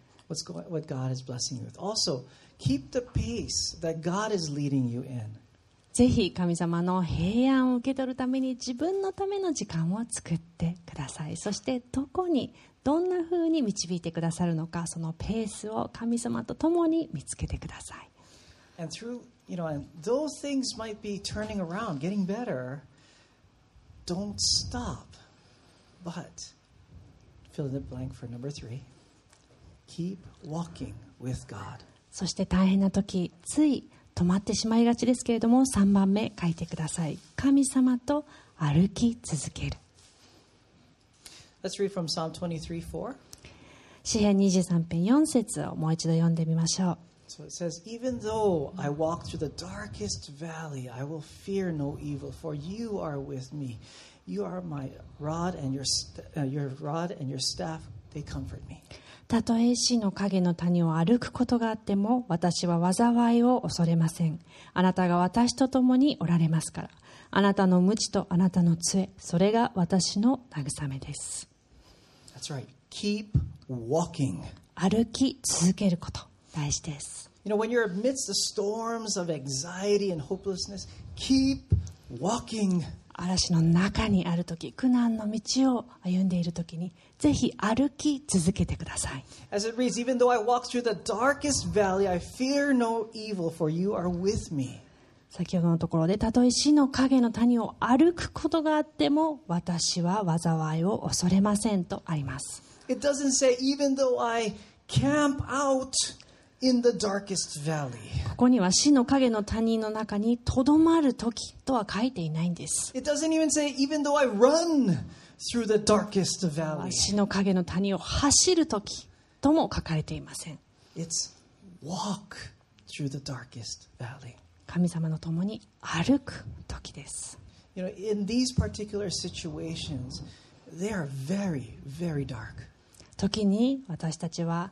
[SPEAKER 1] what's going, what God is blessing you with. Also, keep the pace that God is leading you in.
[SPEAKER 2] ぜひ神様の平安を受け取るために自分のための時間を作ってくださいそしてどこにどんな風に導いてくださるのかそのペースを神様と共に見つけてください
[SPEAKER 1] And through, you know, and those things might be turning around, getting better. Don't stop. But fill in the blank for number three. Keep walking with God.
[SPEAKER 2] そして大変な時つい止まってしまいがちですけれども3番目書いてください神様と歩き続ける
[SPEAKER 1] Let's read from Psalm 23 4.
[SPEAKER 2] 詩編23編4節をもう一度読んでみましょう
[SPEAKER 1] So it says, Even though I walk through the darkest valley, I will fear no evil, for you are with me. You are my rod and your, st- uh, your rod and your staff, they comfort me.
[SPEAKER 2] たとえ死の影の谷を歩くことがあっても私は災いを恐れませんあなたが私と共におられますからあなたの鞭とあなたの杖それが私の慰めです
[SPEAKER 1] That's right. Keep walking.
[SPEAKER 2] 歩き続けること大事です
[SPEAKER 1] You know, when you're amidst the storms of anxiety and hopelessness, keep walking.
[SPEAKER 2] 嵐の中にある時苦難の道を歩んでいる時にぜひ歩き続けてください。先ほどのところでたとえ死の影の谷を歩くことがあっても私は災いを恐れませんとあります。
[SPEAKER 1] In the darkest valley.
[SPEAKER 2] ここには死の影の谷の中にとどまる時とは書いていないんです
[SPEAKER 1] It doesn't even say, even though I run through the darkest valley.
[SPEAKER 2] 死の影の谷を走る時とも書かれていません
[SPEAKER 1] It's walk through the darkest valley.
[SPEAKER 2] 神様の共に歩く時です
[SPEAKER 1] You know, in these particular situations, they are very, very dark.
[SPEAKER 2] 時に私たちは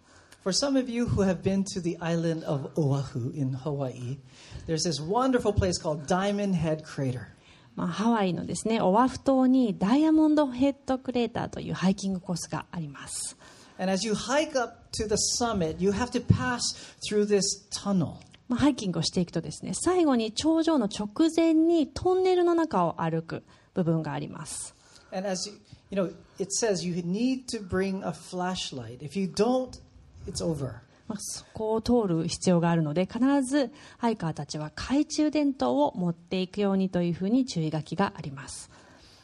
[SPEAKER 1] For some of you who have been to the island of Oahu in Hawaii, there's this wonderful place called Diamond Head Crater.
[SPEAKER 2] まあ、ハワイのですねオアフ島にダイヤモンドヘッドクレーターというハイキングコースがあります
[SPEAKER 1] And as you hike up to the summit, you have to pass through this tunnel.
[SPEAKER 2] まあ、ハイキングをしていくとですね最後に頂上の直前にトンネルの中を歩く部分があります
[SPEAKER 1] And as you, you know, it says you need to bring a flashlight. If you don't, it's over.
[SPEAKER 2] まあそこを通る必要があるので必ずハイカーたちは懐中電灯を持っていくようにというふうに注意書きがあります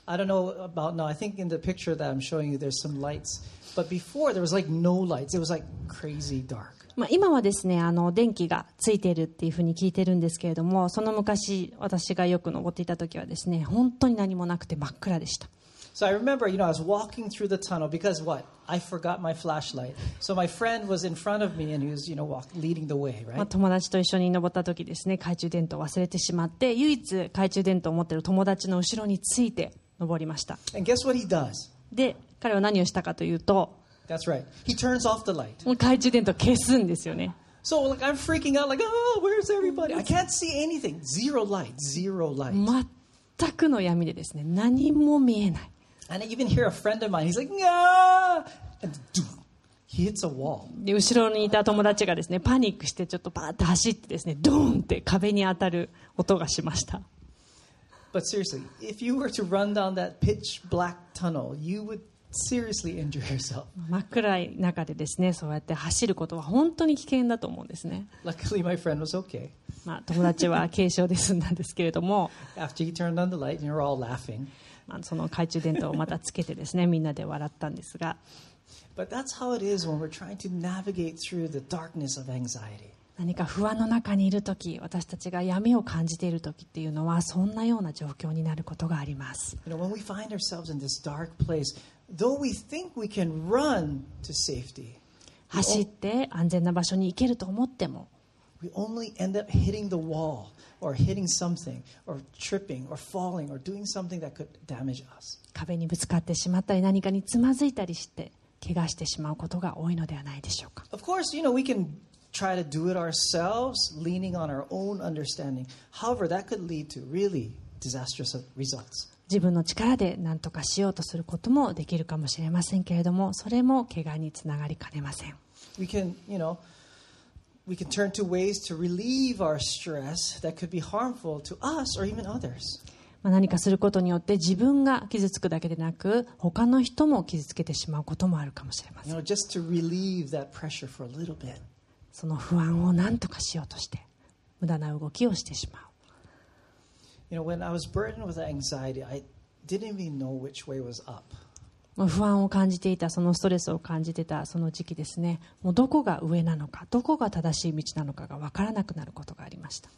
[SPEAKER 1] I don't know about now. I think in the picture that I'm showing you, there's some lights. But before, there was like no lights. It was like crazy dark.
[SPEAKER 2] まあ、今はですねあの電気がついているっていうふうに聞いてるんですけれどもその昔私がよく登っていた時はですね本当に何もなくて真っ暗でした
[SPEAKER 1] So I remember, you know, I was walking through the tunnel because what? I forgot my flashlight. So my friend was in front of me and he was, you know, walk, leading the way,
[SPEAKER 2] まあ、
[SPEAKER 1] right?
[SPEAKER 2] 友達と一緒に登った時ですね懐中電灯を忘れてしまって唯一懐中電灯を持っている友達の後ろについて登りました
[SPEAKER 1] And guess what he does?
[SPEAKER 2] で彼は何をしたかというと
[SPEAKER 1] That's right. He turns off the light.
[SPEAKER 2] 懐中電灯を消すんですよね
[SPEAKER 1] So like I'm freaking out, like, oh, where's everybody? I can't see anything. Zero light, zero light.
[SPEAKER 2] 全くの闇でですね何も見えない
[SPEAKER 1] And I even hear a friend of mine. He's like, nah, and he hits a wall.
[SPEAKER 2] で後ろにいた友達がですねパニックしてちょっとバーッと走ってですねドーンって壁に当たる音がしました
[SPEAKER 1] But seriously, if you were to run down that pitch black tunnel, you would seriously injure yourself.
[SPEAKER 2] 真っ暗い中でですねそうやって走ることは本当に危険だと思うんですね、
[SPEAKER 1] Luckily, my friend was okay.
[SPEAKER 2] まあ、友達は軽傷で済んだんですけれども
[SPEAKER 1] After he turned on the light, and you're all laughing.
[SPEAKER 2] その懐中電灯をまたつけてみんなで笑ったんですが。何か不安の中にいるとき、私たちが闇を感じているときっていうのは、そんなような状況になることがあります。走って安全な場所に行けると思っても、
[SPEAKER 1] we only end up hitting the wall or hitting something or tripping or falling or doing something that could damage us.
[SPEAKER 2] 壁にぶつかってしまったり何かにつまずいたりして怪我してしまうことが多いのではないでしょうか
[SPEAKER 1] Of course, you know, we can try to do it ourselves, leaning on our own understanding. However, that could lead to really disastrous results.
[SPEAKER 2] 自分の力で何とかしようとすることもできるかもしれませんけれどもそれも怪我につながりかねません
[SPEAKER 1] We can, you know, we can turn to ways to relieve our stress that could be harmful to us or even others.
[SPEAKER 2] まあ何かすることによって自分が傷つくだけでなく他の人も傷つけてしまうこともあるかもしれませ
[SPEAKER 1] You
[SPEAKER 2] ん
[SPEAKER 1] know, just to relieve that pressure for a little bit.
[SPEAKER 2] その不安を何とかしようとして無駄な動きをしてしまう
[SPEAKER 1] You know, when I was burdened with anxiety, I didn't even know which way was up.
[SPEAKER 2] 不安を感じていたそのストレスを感じていたその時期ですね。もうどこが上なのかどこが正しい道なのかが分からなくなることがありました、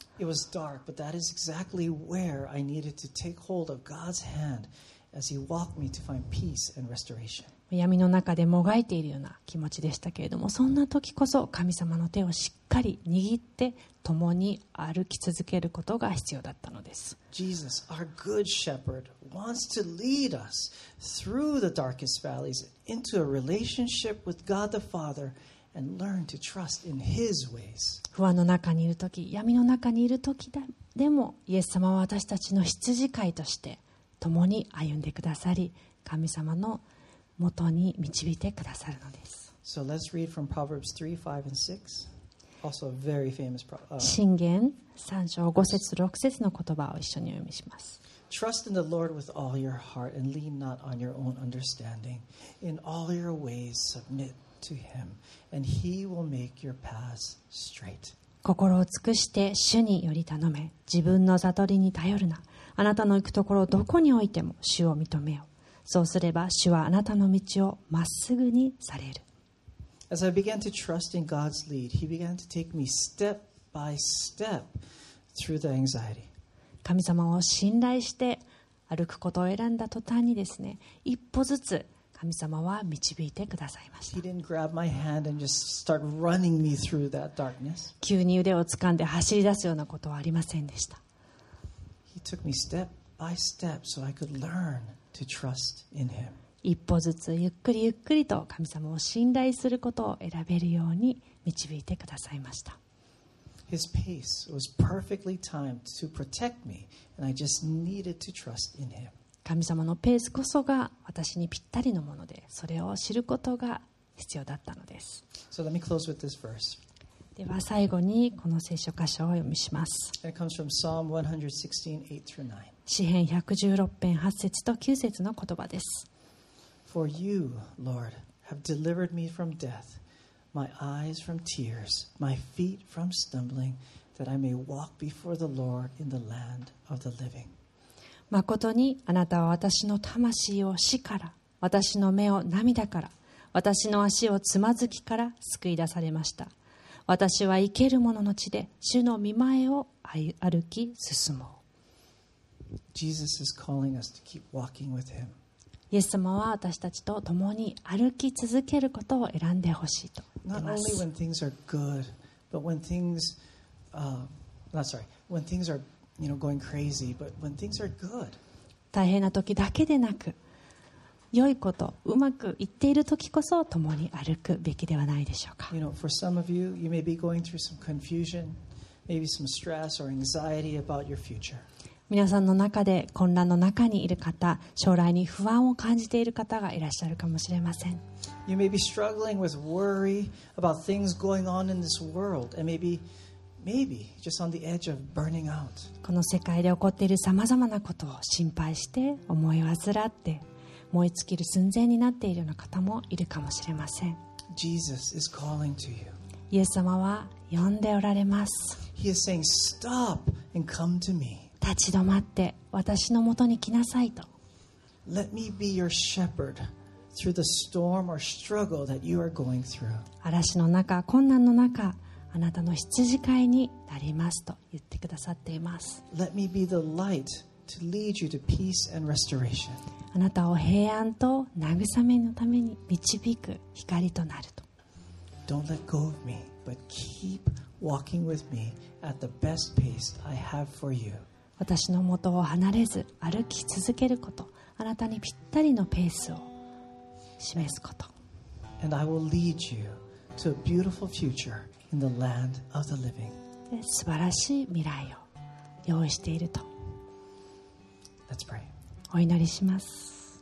[SPEAKER 2] 闇の中でもがいているような気持ちでしたけれどもそんな時こそ神様の手をしっかり握って共に歩き続けることが必要だったのです
[SPEAKER 1] Jesus, our good shepherd, wants to lead us through the darkest valleys into a relationship with God the Father and learn to trust in His ways.
[SPEAKER 2] 不安の中にいる時闇の中にいる時だでもイエス様は私たちの羊飼いとして共に歩んでくださり神様のもとに導いてくださるのです
[SPEAKER 1] So let's read from Proverbs 3, 5, and 6. Also a very famous pro- uh,
[SPEAKER 2] 信玄3章5節6節の言葉を一緒にお読みします
[SPEAKER 1] Trust in the Lord with all your heart and lean not on your own understanding. In all your ways submit to him, and he will make your paths straight.
[SPEAKER 2] 心を尽くして主により頼め自分の悟りに頼るなあなたの行くところどこにおいても主を認めようそうすれば主はあなたの道をまっすぐにされる
[SPEAKER 1] As I began to trust in God's lead, he began to take me step by step through the anxiety.
[SPEAKER 2] 神様を信頼して歩くことを選んだ途端にですね一歩ずつ神様は導いてくださいました.急に腕を掴んで走り出すようなことはありませんでした
[SPEAKER 1] He took me step by step so I could learn to trust in him.
[SPEAKER 2] 一歩ずつゆっくりゆっくりと神様を信頼することを選べるように導いてくださいました
[SPEAKER 1] His pace was perfectly timed to protect me, and I just needed to trust in him.
[SPEAKER 2] 神様のペースこそが私にぴったりのものでそれを知ることが必要だったのです
[SPEAKER 1] So let me close with this verse.
[SPEAKER 2] では最後にこの聖書箇所をお読みします
[SPEAKER 1] It comes from Psalm 116, 8 through 9.
[SPEAKER 2] 詩編116編8節と9節の言葉です
[SPEAKER 1] For you, Lord, have delivered me from death, my eyes from tears, my feet from stumbling, that I may walk before the Lord in the land of the living.
[SPEAKER 2] 誠にあなたは私の魂を死から私の目を涙から私の足をつまずきから救い出されました私は生ける者の地で主の見前を歩歩き進もう
[SPEAKER 1] Jesus is calling us to keep walking with him.
[SPEAKER 2] イエス様は私たちと共に歩き続けることを選んでほしいと言って
[SPEAKER 1] Not
[SPEAKER 2] ま
[SPEAKER 1] only
[SPEAKER 2] す
[SPEAKER 1] when things are good, but when things, uh, not sorry, when things are, you know, going crazy, but when things are good.
[SPEAKER 2] 大変な時だけでなく良いことうまくいっている時こそ共に歩くべきではないでしょうか
[SPEAKER 1] You know, for some of you, you may be going through some confusion, maybe some stress or anxiety about your future.
[SPEAKER 2] 皆さんの中で混乱の中にいる方将来に不安を感じている方がいらっしゃるかもしれません
[SPEAKER 1] You may be struggling with worry about things going on in this world, and maybe, maybe just on the edge of burning out.
[SPEAKER 2] この世界で起こっているさまざまなことを心配して思い煩って燃え尽きる寸前になっているような方もいるかもしれません
[SPEAKER 1] Jesus is calling to you.
[SPEAKER 2] イエス様は呼んでおられます
[SPEAKER 1] He is saying, Stop and come to me.
[SPEAKER 2] 立ち止まって私のもとに来なさいと
[SPEAKER 1] Let me be your shepherd through the storm or struggle that you are going through.
[SPEAKER 2] 嵐の中困難の中あなたの羊飼いになりますと言ってくださっています
[SPEAKER 1] Let me be the light to lead you to peace and restoration.
[SPEAKER 2] あなたを平安と慰めのために導く光となると
[SPEAKER 1] Don't let go of me, but keep walking with me at the best pace I have for you.
[SPEAKER 2] 私の元を離れず歩き続けることあなたにぴったりのペースを示すこと
[SPEAKER 1] And I will lead you to a beautiful future in the land of the living.
[SPEAKER 2] で素晴らしい未来を用意していると
[SPEAKER 1] Let's pray.
[SPEAKER 2] お祈りします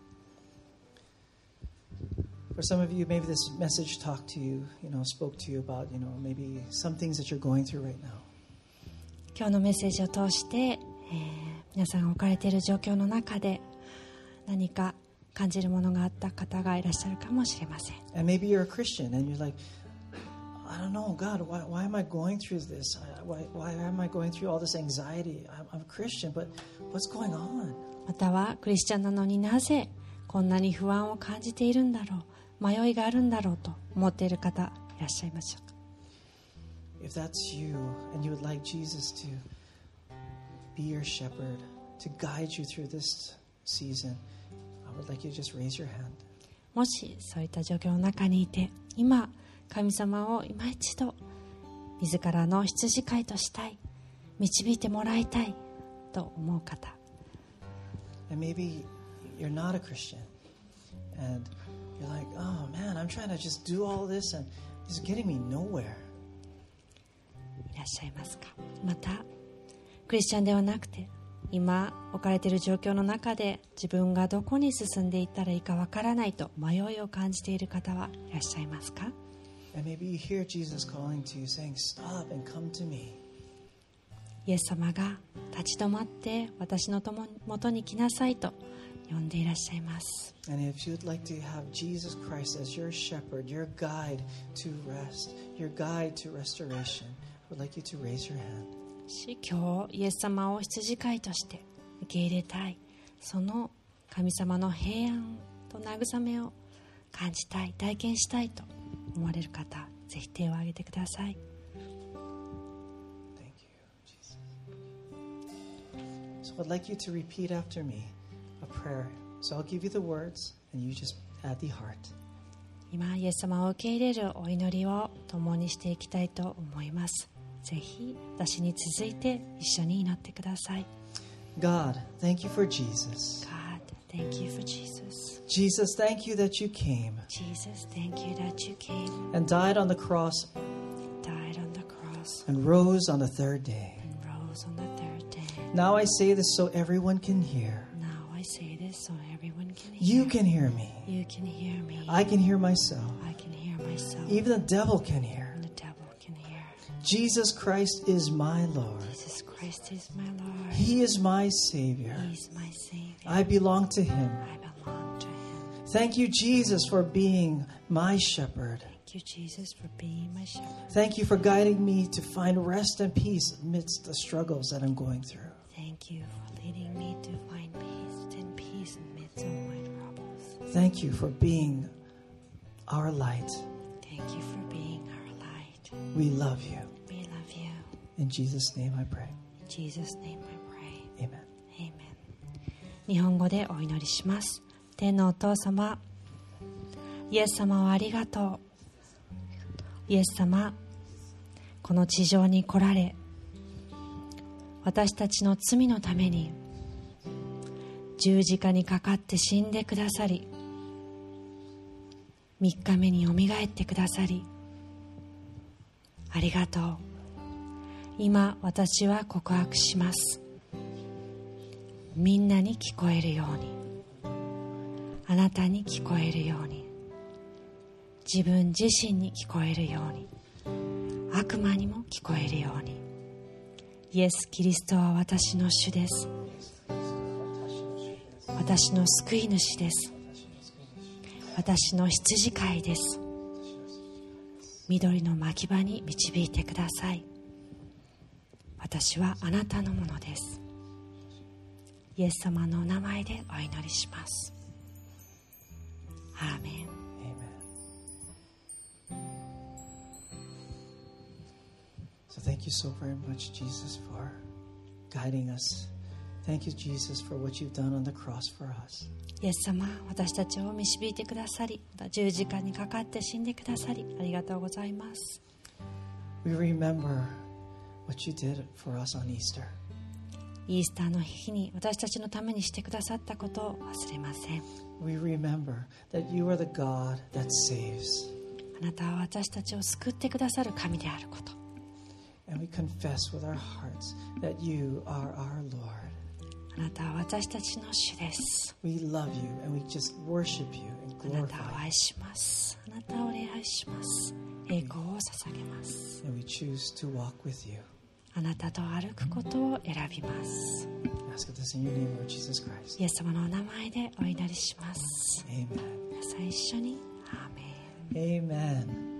[SPEAKER 1] For some of you, maybe this message talked to you, you know, spoke to you about, you know, maybe some things that you're going through right now.
[SPEAKER 2] 今日のメッセージを通して、えー皆さんが置かれている状況の中で何か感じるものがあった方がいらっしゃるかもしれません
[SPEAKER 1] And maybe you're a Christian and you're like, I don't know, God, why, why am I going through this? Why, why am I going through all this anxiety? I'm, I'm a Christian, but what's going on?
[SPEAKER 2] またはクリスチャンなのになぜこんなに不安を感じているんだろう迷いがあるんだろうと思っている方いらっしゃいましょうか
[SPEAKER 1] If that's you and you would like Jesus to be your shepherd, to guide you through this season, I would like you to just raise your hand.
[SPEAKER 2] もしそういった状況の中にいて今神様を今一度自らの羊飼いとしたい導いてもらいたいと思う方
[SPEAKER 1] And maybe you're not a Christian and you're like, oh man, I'm trying to just do all this and it's getting me nowhere.
[SPEAKER 2] いらっしゃいますかまたクリスチャンではなくて今置かれている状況の中で自分がどこに進んでいったらいいかわからないと迷いを感じている方はいらっしゃいますか
[SPEAKER 1] you.
[SPEAKER 2] イエス様が立ち止まって私のとももとに来なさいと呼んでいらっしゃいます
[SPEAKER 1] And if you'd like to have Jesus Christ as your shepherd, your guide to rest, your guide to restoration, I would like you to raise your hand.
[SPEAKER 2] し今日イエス様を羊飼いとして受け入れたいその神様の平安と慰めを感じたい体験したいと思われる方ぜひ手を挙げてください.
[SPEAKER 1] So I'd like you to repeat after me a prayer. So I'll give you the words, and you just add the heart.
[SPEAKER 2] 今イエス様を受け入れるお祈りを共にしていきたいと思いますぜひ私に続いて一緒に祈ってください
[SPEAKER 1] God, thank you for Jesus.
[SPEAKER 2] God, thank you for Jesus
[SPEAKER 1] Jesus, thank you that you came
[SPEAKER 2] Jesus, thank you that you came
[SPEAKER 1] and died on the cross
[SPEAKER 2] died on the cross
[SPEAKER 1] and rose on the third day.
[SPEAKER 2] and rose on the third day
[SPEAKER 1] Now I say this so everyone can hear.
[SPEAKER 2] Now I say this so everyone can hear.
[SPEAKER 1] You can hear me.
[SPEAKER 2] You can hear me.
[SPEAKER 1] I can hear myself.
[SPEAKER 2] I can hear myself.
[SPEAKER 1] Even the devil can hear. Jesus Christ is my Lord.
[SPEAKER 2] Jesus Christ is my Lord.
[SPEAKER 1] He is my Savior.
[SPEAKER 2] He is my Savior.
[SPEAKER 1] I belong to Him.
[SPEAKER 2] I belong to Him.
[SPEAKER 1] Thank you, Jesus, for being my shepherd.
[SPEAKER 2] Thank you, Jesus, for being my shepherd.
[SPEAKER 1] Thank you for guiding me to find rest and peace amidst the struggles that I'm going through.
[SPEAKER 2] Thank you for leading me to find peace and peace in the midst of my troubles.
[SPEAKER 1] Thank you for being our light.
[SPEAKER 2] Thank you for being our light.
[SPEAKER 1] We love you. In Jesus' name I pray.
[SPEAKER 2] In Jesus' name I pray.
[SPEAKER 1] Amen.
[SPEAKER 2] Amen 日本語でお祈りします天のお父様イエス様をありがとうイエス様この地上に来られ私たちの罪のために十字架にかかって死んでくださり3日目によみがえってくださりありがとう今私は告白します。みんなに聞こえるように。あなたに聞こえるように。自分自身に聞こえるように。悪魔にも聞こえるように。イエス・キリストは私の主です。私の救い主です。私の羊飼いです。緑の牧場に導いてください。私はあなたのものですイエス様のお名前でお祈りしますアーメン
[SPEAKER 1] thank you so very much, Jesus, for guiding us. Thank you, Jesus, for what you've done on the cross for us.
[SPEAKER 2] イエス様私たちを導いてくださりまた十字架にかかって死んでくださりありがとうございます
[SPEAKER 1] We remember what you did for us on Easter.
[SPEAKER 2] イースターの日に私たちのためにしてくださったことを忘れません
[SPEAKER 1] We remember that you are the God that saves.
[SPEAKER 2] あなたは私たちを救ってくださる神であること
[SPEAKER 1] And we confess with our hearts that you are our Lord.
[SPEAKER 2] あなたは私たちの主です
[SPEAKER 1] We love you and we just worship you
[SPEAKER 2] あ
[SPEAKER 1] and
[SPEAKER 2] なたを
[SPEAKER 1] glorify
[SPEAKER 2] 愛しますあなたを礼拝します栄光を捧げます
[SPEAKER 1] you. And we choose to walk with you.
[SPEAKER 2] あなたと歩くことを選びます。イエス様のお名前でお祈りします。皆さん一緒にアーメン。